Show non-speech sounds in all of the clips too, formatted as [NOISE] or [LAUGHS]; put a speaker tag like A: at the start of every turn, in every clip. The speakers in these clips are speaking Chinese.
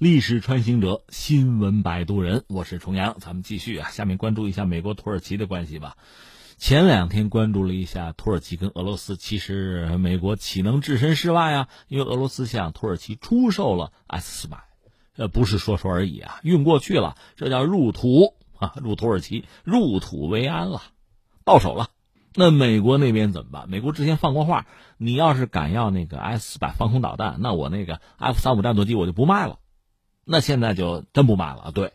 A: 历史穿行者，新闻摆渡人，我是重阳，咱们继续啊，下面关注一下美国土耳其的关系吧。前两天关注了一下土耳其跟俄罗斯，其实美国岂能置身事外啊？因为俄罗斯向土耳其出售了 S 四百，呃，不是说说而已啊，运过去了，这叫入土啊，[LAUGHS] 入土耳其，入土为安了，到手了。那美国那边怎么办？美国之前放过话，你要是敢要那个 S 四百防空导弹，那我那个 F 三五战斗机我就不卖了。那现在就真不卖了，对，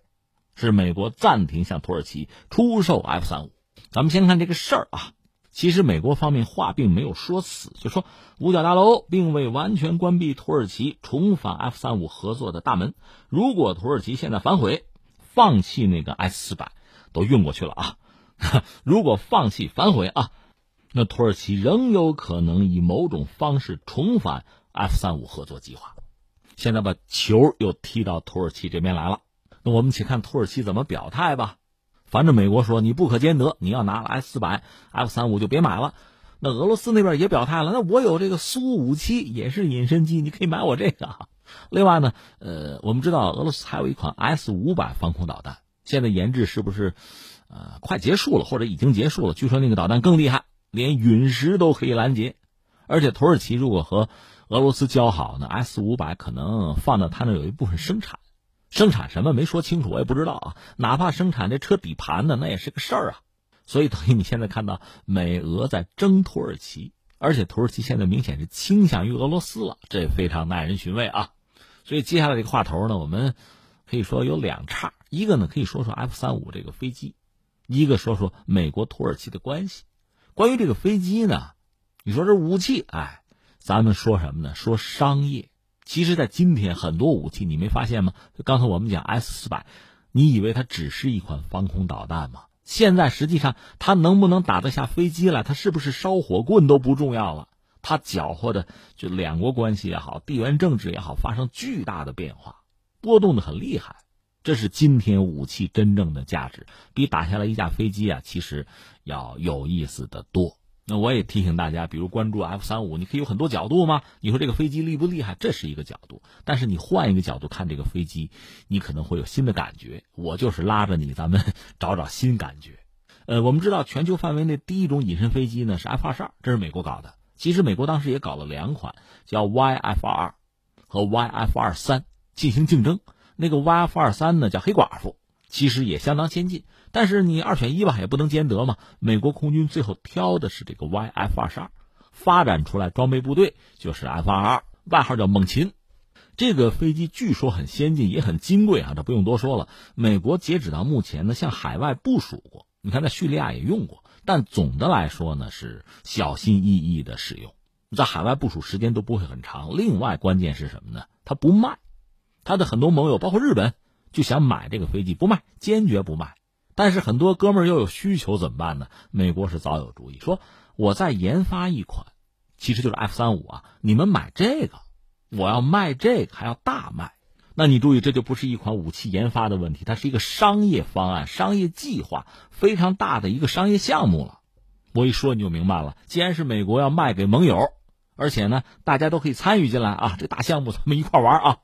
A: 是美国暂停向土耳其出售 F 三五。咱们先看这个事儿啊，其实美国方面话并没有说死，就说五角大楼并未完全关闭土耳其重返 F 三五合作的大门。如果土耳其现在反悔，放弃那个 S 四百，都运过去了啊。[LAUGHS] 如果放弃反悔啊，那土耳其仍有可能以某种方式重返 F 三五合作计划。现在把球又踢到土耳其这边来了，那我们且看土耳其怎么表态吧。反正美国说你不可兼得，你要拿了 S 四百、F 三五就别买了。那俄罗斯那边也表态了，那我有这个苏五七也是隐身机，你可以买我这个。另外呢，呃，我们知道俄罗斯还有一款 S 五百防空导弹，现在研制是不是呃快结束了，或者已经结束了？据说那个导弹更厉害，连陨石都可以拦截。而且土耳其如果和俄罗斯交好呢，S 五百可能放到他那有一部分生产，生产什么没说清楚，我也不知道啊。哪怕生产这车底盘呢，那也是个事儿啊。所以等于你现在看到美俄在争土耳其，而且土耳其现在明显是倾向于俄罗斯了，这也非常耐人寻味啊。所以接下来这个话头呢，我们可以说有两岔，一个呢可以说说 F 三五这个飞机，一个说说美国土耳其的关系。关于这个飞机呢，你说这武器，哎。咱们说什么呢？说商业。其实，在今天，很多武器你没发现吗？刚才我们讲 S 四百，你以为它只是一款防空导弹吗？现在实际上，它能不能打得下飞机来？它是不是烧火棍都不重要了。它搅和的就两国关系也好，地缘政治也好，发生巨大的变化，波动的很厉害。这是今天武器真正的价值，比打下来一架飞机啊，其实要有意思的多。那我也提醒大家，比如关注 F 三五，你可以有很多角度吗？你说这个飞机厉不厉害？这是一个角度，但是你换一个角度看这个飞机，你可能会有新的感觉。我就是拉着你，咱们 [LAUGHS] 找找新感觉。呃，我们知道全球范围内第一种隐身飞机呢是 F 二十二，这是美国搞的。其实美国当时也搞了两款，叫 YF 二二和 YF 二三进行竞争。那个 YF 二三呢叫黑寡妇，其实也相当先进。但是你二选一吧，也不能兼得嘛。美国空军最后挑的是这个 YF 二十二，发展出来装备部队就是 F 二二，外号叫猛禽。这个飞机据说很先进，也很金贵啊，这不用多说了。美国截止到目前呢，向海外部署过，你看在叙利亚也用过，但总的来说呢是小心翼翼的使用，在海外部署时间都不会很长。另外关键是什么呢？它不卖，它的很多盟友包括日本就想买这个飞机，不卖，坚决不卖。但是很多哥们儿又有需求怎么办呢？美国是早有主意，说我在研发一款，其实就是 F 三五啊，你们买这个，我要卖这个还要大卖。那你注意，这就不是一款武器研发的问题，它是一个商业方案、商业计划，非常大的一个商业项目了。我一说你就明白了，既然是美国要卖给盟友，而且呢大家都可以参与进来啊，这大项目咱们一块玩啊，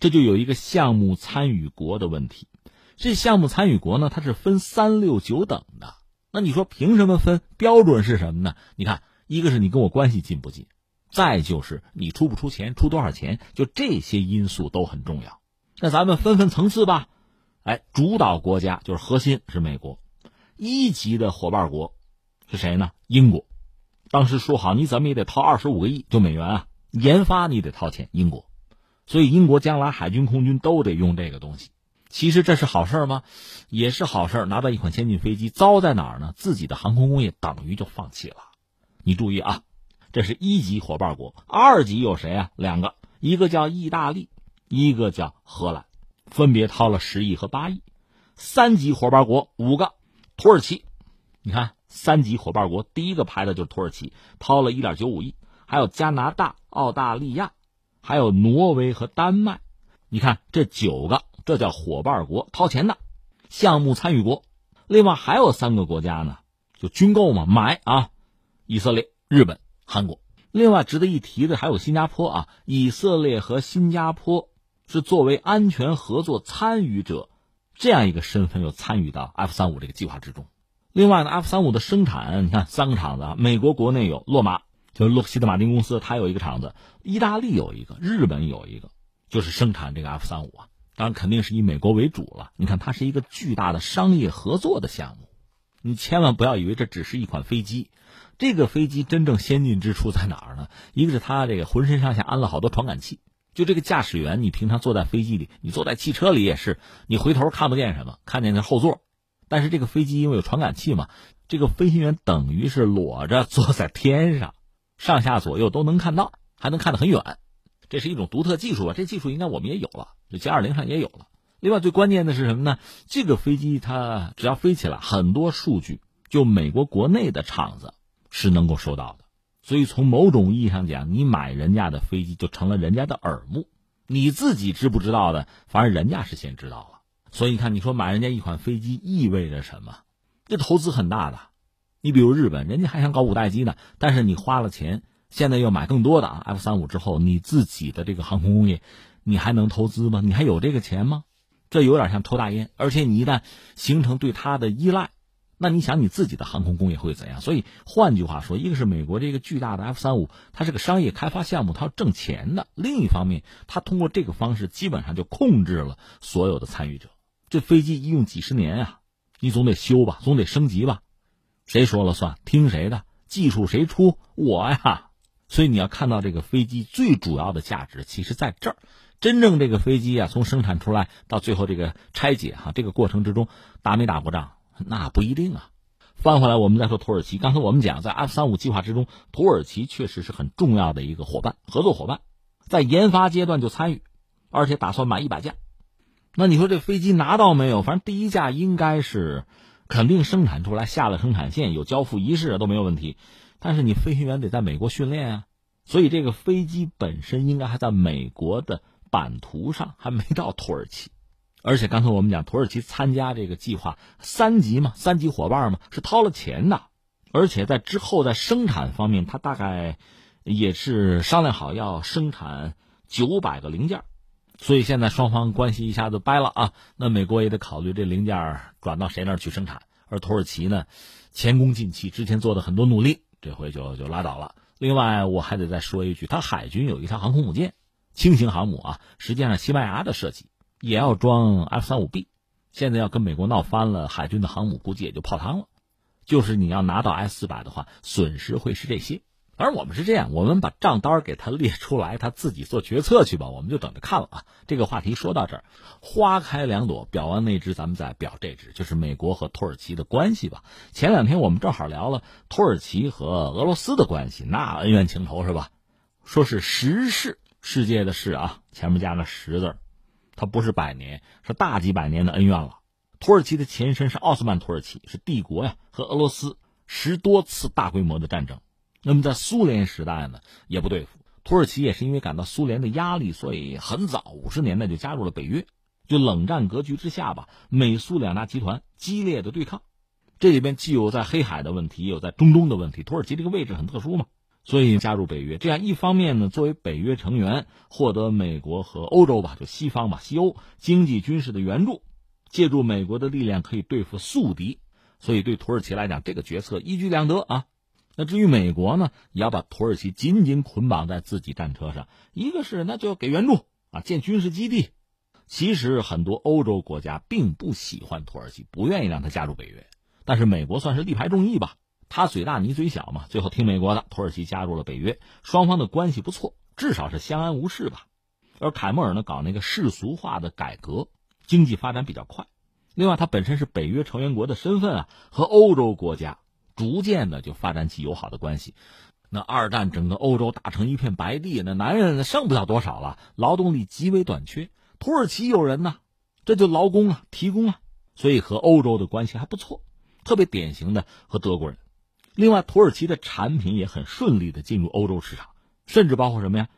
A: 这就有一个项目参与国的问题。这项目参与国呢，它是分三六九等的。那你说凭什么分？标准是什么呢？你看，一个是你跟我关系近不近，再就是你出不出钱，出多少钱，就这些因素都很重要。那咱们分分层次吧。哎，主导国家就是核心是美国，一级的伙伴国是谁呢？英国。当时说好，你怎么也得掏二十五个亿，就美元啊，研发你得掏钱。英国，所以英国将来海军、空军都得用这个东西。其实这是好事吗？也是好事拿到一款先进飞机，糟在哪儿呢？自己的航空工业等于就放弃了。你注意啊，这是一级伙伴国，二级有谁啊？两个，一个叫意大利，一个叫荷兰，分别掏了十亿和八亿。三级伙伴国五个，土耳其，你看三级伙伴国第一个排的就是土耳其，掏了一点九五亿，还有加拿大、澳大利亚，还有挪威和丹麦。你看这九个。这叫伙伴国掏钱的，项目参与国。另外还有三个国家呢，就军购嘛，买啊，以色列、日本、韩国。另外值得一提的还有新加坡啊，以色列和新加坡是作为安全合作参与者这样一个身份，又参与到 F 三五这个计划之中。另外呢，F 三五的生产，你看三个厂子啊，美国国内有洛马，就洛克希德马丁公司，它有一个厂子；意大利有一个，日本有一个，就是生产这个 F 三五啊。当然肯定是以美国为主了。你看，它是一个巨大的商业合作的项目，你千万不要以为这只是一款飞机。这个飞机真正先进之处在哪儿呢？一个是它这个浑身上下安了好多传感器，就这个驾驶员，你平常坐在飞机里，你坐在汽车里也是，你回头看不见什么，看见那后座。但是这个飞机因为有传感器嘛，这个飞行员等于是裸着坐在天上，上下左右都能看到，还能看得很远。这是一种独特技术啊，这技术应该我们也有了，这歼二零上也有了。另外最关键的是什么呢？这个飞机它只要飞起来，很多数据就美国国内的厂子是能够收到的。所以从某种意义上讲，你买人家的飞机就成了人家的耳目，你自己知不知道的，反正人家是先知道了。所以你看，你说买人家一款飞机意味着什么？这投资很大的。你比如日本，人家还想搞五代机呢，但是你花了钱，现在又买更多的啊 F 三五之后，你自己的这个航空工业，你还能投资吗？你还有这个钱吗？这有点像抽大烟。而且你一旦形成对它的依赖，那你想你自己的航空工业会怎样？所以换句话说，一个是美国这个巨大的 F 三五，它是个商业开发项目，它要挣钱的；另一方面，它通过这个方式，基本上就控制了所有的参与者。这飞机一用几十年啊，你总得修吧，总得升级吧，谁说了算？听谁的？技术谁出？我呀。所以你要看到这个飞机最主要的价值，其实在这儿。真正这个飞机啊，从生产出来到最后这个拆解哈，这个过程之中打没打过仗，那不一定啊。翻回来，我们再说土耳其。刚才我们讲，在 F 三五计划之中，土耳其确实是很重要的一个伙伴，合作伙伴，在研发阶段就参与，而且打算买一百架。那你说这飞机拿到没有？反正第一架应该是肯定生产出来，下了生产线，有交付仪式都没有问题。但是你飞行员得在美国训练啊，所以这个飞机本身应该还在美国的版图上，还没到土耳其。而且刚才我们讲，土耳其参加这个计划三级嘛，三级伙伴嘛，是掏了钱的。而且在之后在生产方面，他大概也是商量好要生产九百个零件。所以现在双方关系一下子掰了啊，那美国也得考虑这零件转到谁那儿去生产，而土耳其呢，前功尽弃，之前做的很多努力，这回就就拉倒了。另外，我还得再说一句，他海军有一条航空母舰，轻型航母啊，实际上西班牙的设计，也要装 F 三五 B，现在要跟美国闹翻了，海军的航母估计也就泡汤了。就是你要拿到 S 四百的话，损失会是这些。而我们是这样，我们把账单给他列出来，他自己做决策去吧。我们就等着看了啊。这个话题说到这儿，花开两朵，表完那只，咱们再表这只，就是美国和土耳其的关系吧。前两天我们正好聊了土耳其和俄罗斯的关系，那恩怨情仇是吧？说是十世世界的事啊，前面加了十字，它不是百年，是大几百年的恩怨了。土耳其的前身是奥斯曼土耳其，是帝国呀，和俄罗斯十多次大规模的战争。那么在苏联时代呢，也不对付。土耳其也是因为感到苏联的压力，所以很早五十年代就加入了北约。就冷战格局之下吧，美苏两大集团激烈的对抗，这里边既有在黑海的问题，也有在中东的问题。土耳其这个位置很特殊嘛，所以加入北约。这样一方面呢，作为北约成员，获得美国和欧洲吧，就西方吧，西欧经济军事的援助，借助美国的力量可以对付宿敌。所以对土耳其来讲，这个决策一举两得啊。那至于美国呢，也要把土耳其紧紧捆绑在自己战车上。一个是那就给援助啊，建军事基地。其实很多欧洲国家并不喜欢土耳其，不愿意让他加入北约。但是美国算是力排众议吧，他嘴大你嘴小嘛，最后听美国的，土耳其加入了北约，双方的关系不错，至少是相安无事吧。而凯莫尔呢，搞那个世俗化的改革，经济发展比较快。另外，他本身是北约成员国的身份啊，和欧洲国家。逐渐的就发展起友好的关系，那二战整个欧洲打成一片白地，那男人剩不了多少了，劳动力极为短缺。土耳其有人呢，这就劳工啊，提供啊，所以和欧洲的关系还不错，特别典型的和德国人。另外，土耳其的产品也很顺利的进入欧洲市场，甚至包括什么呀？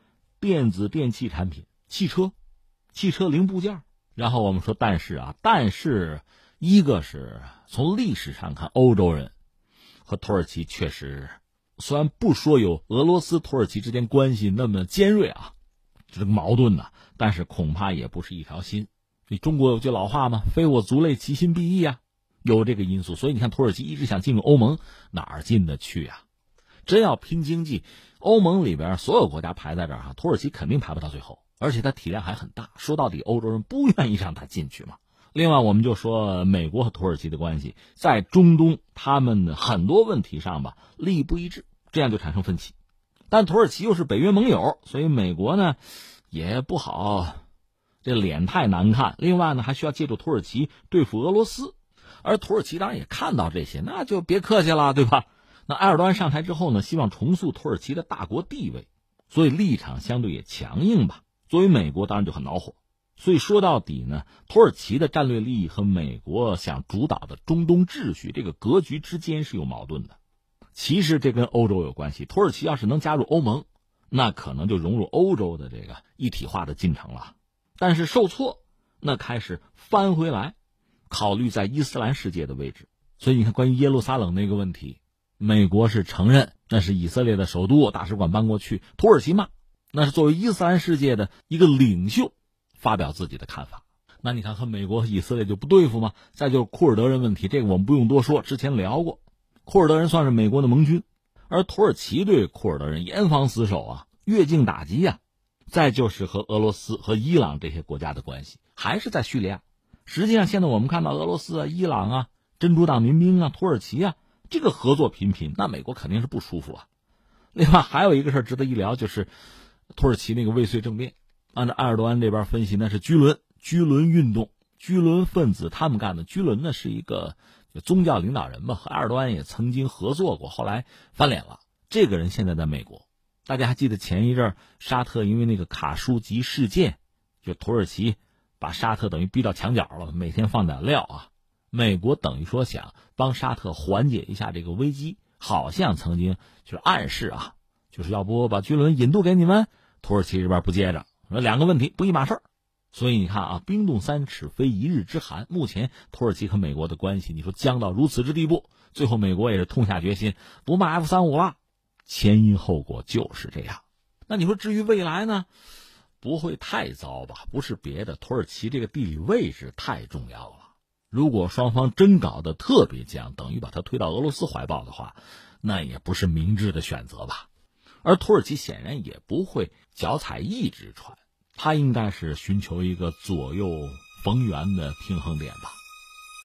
A: 电子电器产品、汽车、汽车零部件。然后我们说，但是啊，但是一个是从历史上看，欧洲人。和土耳其确实，虽然不说有俄罗斯土耳其之间关系那么尖锐啊，这个矛盾呢，但是恐怕也不是一条心。这中国有句老话嘛，“非我族类，其心必异”啊，有这个因素。所以你看，土耳其一直想进入欧盟，哪儿进得去啊？真要拼经济，欧盟里边所有国家排在这儿哈，土耳其肯定排不到最后，而且它体量还很大。说到底，欧洲人不愿意让它进去嘛。另外，我们就说美国和土耳其的关系，在中东，他们的很多问题上吧，利益不一致，这样就产生分歧。但土耳其又是北约盟友，所以美国呢，也不好，这脸太难看。另外呢，还需要借助土耳其对付俄罗斯，而土耳其当然也看到这些，那就别客气了，对吧？那埃尔多安上台之后呢，希望重塑土耳其的大国地位，所以立场相对也强硬吧。作为美国，当然就很恼火。所以说到底呢，土耳其的战略利益和美国想主导的中东秩序这个格局之间是有矛盾的。其实这跟欧洲有关系。土耳其要是能加入欧盟，那可能就融入欧洲的这个一体化的进程了。但是受挫，那开始翻回来，考虑在伊斯兰世界的位置。所以你看，关于耶路撒冷那个问题。美国是承认那是以色列的首都，大使馆搬过去。土耳其骂，那是作为伊斯兰世界的一个领袖发表自己的看法。那你看和美国以色列就不对付吗？再就是库尔德人问题，这个我们不用多说，之前聊过。库尔德人算是美国的盟军，而土耳其对库尔德人严防死守啊，越境打击呀。再就是和俄罗斯和伊朗这些国家的关系，还是在叙利亚。实际上，现在我们看到俄罗斯啊、伊朗啊、珍珠党民兵啊、土耳其啊。这个合作频频，那美国肯定是不舒服啊。另外还有一个事值得一聊，就是土耳其那个未遂政变。按照埃尔多安这边分析，那是居伦居伦运动、居伦分子他们干的。居伦呢是一个宗教领导人吧，和埃尔多安也曾经合作过，后来翻脸了。这个人现在在美国，大家还记得前一阵沙特因为那个卡舒吉事件，就土耳其把沙特等于逼到墙角了，每天放点料啊。美国等于说想帮沙特缓解一下这个危机，好像曾经就是暗示啊，就是要不把军轮引渡给你们，土耳其这边不接着，两个问题不一码事儿，所以你看啊，冰冻三尺非一日之寒，目前土耳其和美国的关系，你说僵到如此之地步，最后美国也是痛下决心不卖 F 三五了，前因后果就是这样。那你说至于未来呢，不会太糟吧？不是别的，土耳其这个地理位置太重要了。如果双方真搞得特别僵，等于把他推到俄罗斯怀抱的话，那也不是明智的选择吧。而土耳其显然也不会脚踩一只船，他应该是寻求一个左右逢源的平衡点吧。